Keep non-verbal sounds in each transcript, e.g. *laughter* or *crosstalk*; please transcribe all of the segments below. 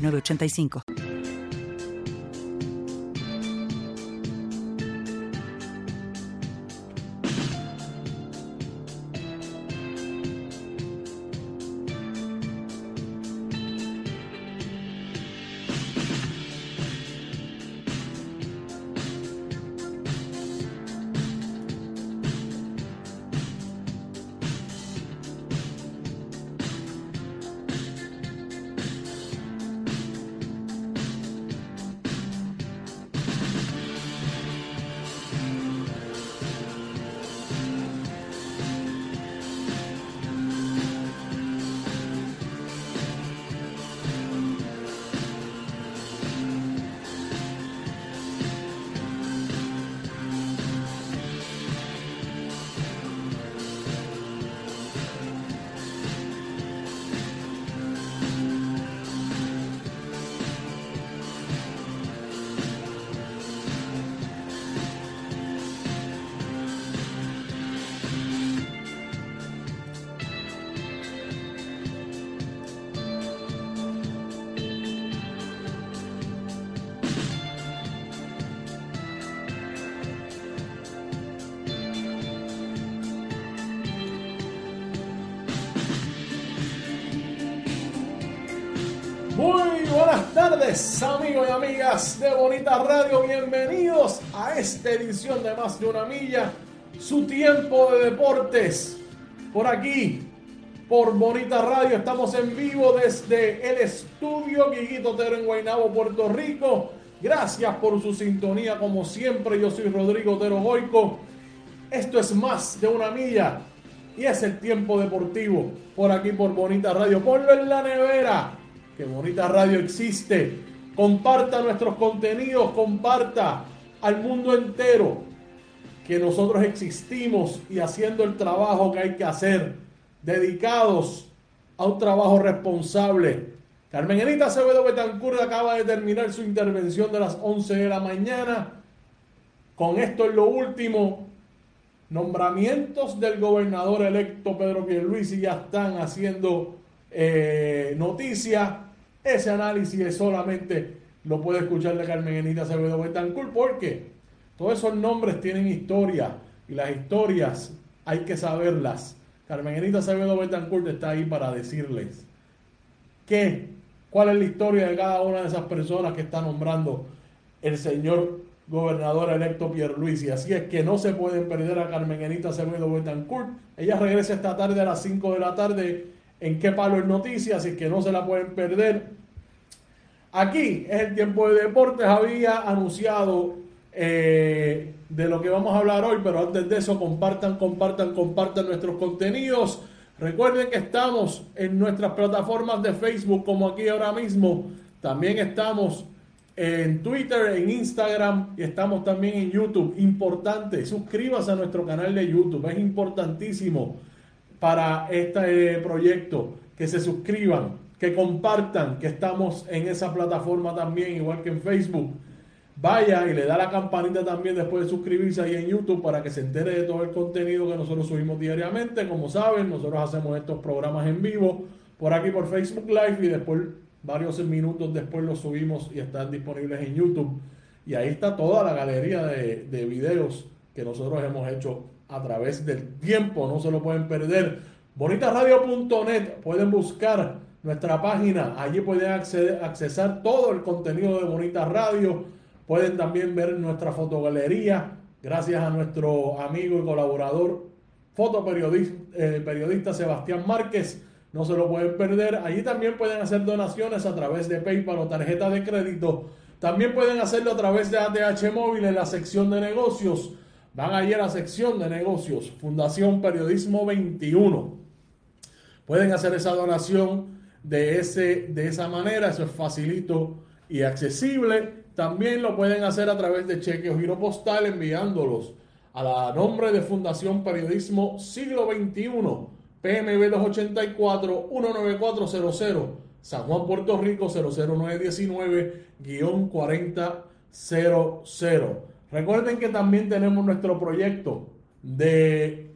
985. Tardes, amigos y amigas de Bonita Radio. Bienvenidos a esta edición de Más de una Milla, su tiempo de deportes. Por aquí, por Bonita Radio, estamos en vivo desde el estudio Guiguito Tero en Guaynabo, Puerto Rico. Gracias por su sintonía, como siempre. Yo soy Rodrigo Otero Goico. Esto es Más de una Milla y es el tiempo deportivo por aquí, por Bonita Radio. Ponlo en la nevera que Bonita Radio existe. Comparta nuestros contenidos, comparta al mundo entero que nosotros existimos y haciendo el trabajo que hay que hacer, dedicados a un trabajo responsable. Carmen Enita Acevedo Betancur acaba de terminar su intervención de las 11 de la mañana. Con esto es lo último. Nombramientos del gobernador electo Pedro Pierluisi ya están haciendo eh, noticia. Ese análisis solamente lo puede escuchar de Carmen Enita Acevedo Betancourt porque todos esos nombres tienen historia y las historias hay que saberlas. Carmen Enita Acevedo Betancourt está ahí para decirles qué, cuál es la historia de cada una de esas personas que está nombrando el señor gobernador electo Pierluisi. Así es que no se pueden perder a Carmen Enita Acevedo Betancourt. Ella regresa esta tarde a las 5 de la tarde en qué palo es noticias, y que no se la pueden perder. Aquí es el tiempo de deportes, había anunciado eh, de lo que vamos a hablar hoy, pero antes de eso compartan, compartan, compartan nuestros contenidos. Recuerden que estamos en nuestras plataformas de Facebook como aquí ahora mismo. También estamos en Twitter, en Instagram y estamos también en YouTube. Importante, suscríbase a nuestro canal de YouTube, es importantísimo para este proyecto, que se suscriban, que compartan, que estamos en esa plataforma también, igual que en Facebook. Vaya y le da la campanita también después de suscribirse ahí en YouTube para que se entere de todo el contenido que nosotros subimos diariamente. Como saben, nosotros hacemos estos programas en vivo por aquí por Facebook Live y después varios minutos después los subimos y están disponibles en YouTube. Y ahí está toda la galería de, de videos que nosotros hemos hecho a través del tiempo, no se lo pueden perder. Bonitaradio.net, pueden buscar nuestra página, allí pueden acceder, accesar todo el contenido de Bonita Radio, pueden también ver nuestra fotogalería, gracias a nuestro amigo y colaborador, fotoperiodista eh, periodista Sebastián Márquez, no se lo pueden perder. Allí también pueden hacer donaciones a través de PayPal o tarjeta de crédito. También pueden hacerlo a través de ATH Móvil en la sección de negocios. Van allí a la sección de negocios, Fundación Periodismo 21. Pueden hacer esa donación de, ese, de esa manera. Eso es facilito y accesible. También lo pueden hacer a través de cheque o giro postal enviándolos a la nombre de Fundación Periodismo Siglo XXI, PMB 284-19400, San Juan, Puerto Rico 00919-4000. Recuerden que también tenemos nuestro proyecto de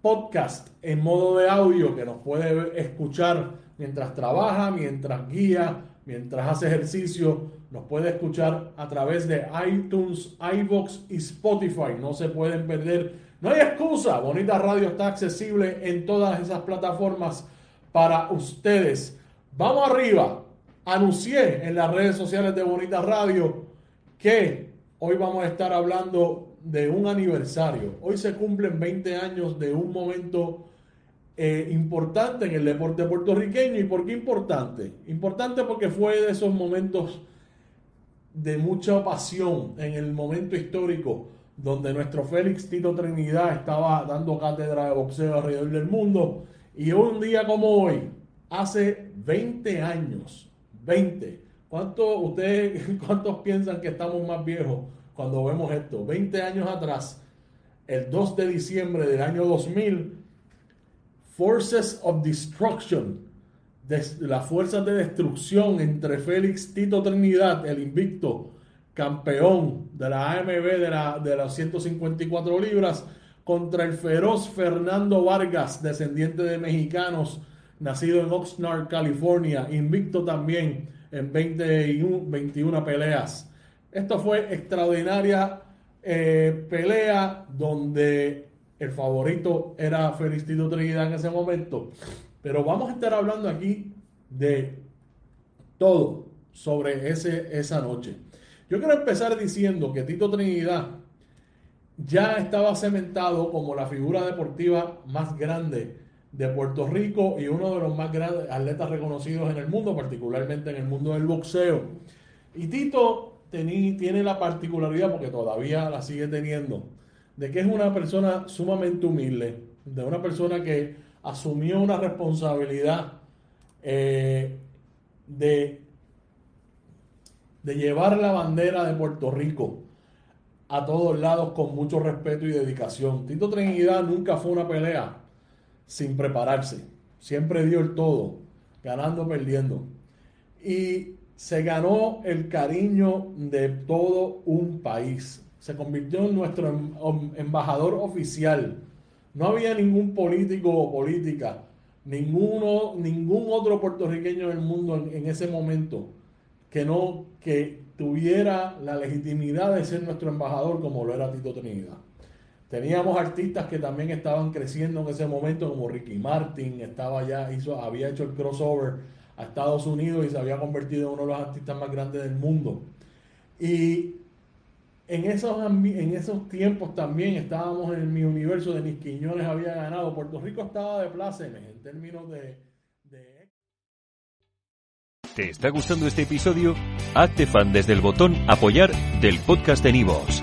podcast en modo de audio que nos puede escuchar mientras trabaja, mientras guía, mientras hace ejercicio. Nos puede escuchar a través de iTunes, iBox y Spotify. No se pueden perder. No hay excusa. Bonita Radio está accesible en todas esas plataformas para ustedes. Vamos arriba. Anuncié en las redes sociales de Bonita Radio que hoy vamos a estar hablando de un aniversario. Hoy se cumplen 20 años de un momento eh, importante en el deporte puertorriqueño. ¿Y por qué importante? Importante porque fue de esos momentos de mucha pasión en el momento histórico donde nuestro Félix Tito Trinidad estaba dando cátedra de boxeo alrededor del mundo. Y un día como hoy, hace 20 años, 20, ¿cuántos, ustedes, *laughs* ¿cuántos piensan que estamos más viejos? cuando vemos esto. 20 años atrás, el 2 de diciembre del año 2000, Forces of Destruction, las fuerzas de destrucción entre Félix Tito Trinidad, el invicto campeón de la AMB de, la, de las 154 libras, contra el feroz Fernando Vargas, descendiente de mexicanos, nacido en Oxnard, California, invicto también en 21, 21 peleas. Esto fue extraordinaria eh, pelea donde el favorito era Félix Tito Trinidad en ese momento. Pero vamos a estar hablando aquí de todo sobre ese, esa noche. Yo quiero empezar diciendo que Tito Trinidad ya estaba cementado como la figura deportiva más grande de Puerto Rico y uno de los más grandes atletas reconocidos en el mundo, particularmente en el mundo del boxeo. Y Tito tiene la particularidad, porque todavía la sigue teniendo, de que es una persona sumamente humilde, de una persona que asumió una responsabilidad eh, de, de llevar la bandera de Puerto Rico a todos lados con mucho respeto y dedicación. Tito Trinidad nunca fue una pelea sin prepararse, siempre dio el todo, ganando, perdiendo. Y se ganó el cariño de todo un país. Se convirtió en nuestro em, embajador oficial. No había ningún político o política, ninguno, ningún otro puertorriqueño en el mundo en, ese momento que no que tuviera la legitimidad de ser nuestro embajador como lo era Tito Trinidad. Teníamos artistas que también estaban creciendo en ese momento, como Ricky Martin, estaba ya, hizo, había hecho el crossover a Estados Unidos y se había convertido en uno de los artistas más grandes del mundo. Y en esos, en esos tiempos también estábamos en mi universo de mis Quiñones había ganado. Puerto Rico estaba de plácemes en términos de. ¿Te está gustando este episodio? Hazte fan desde el botón apoyar del podcast de Nivos.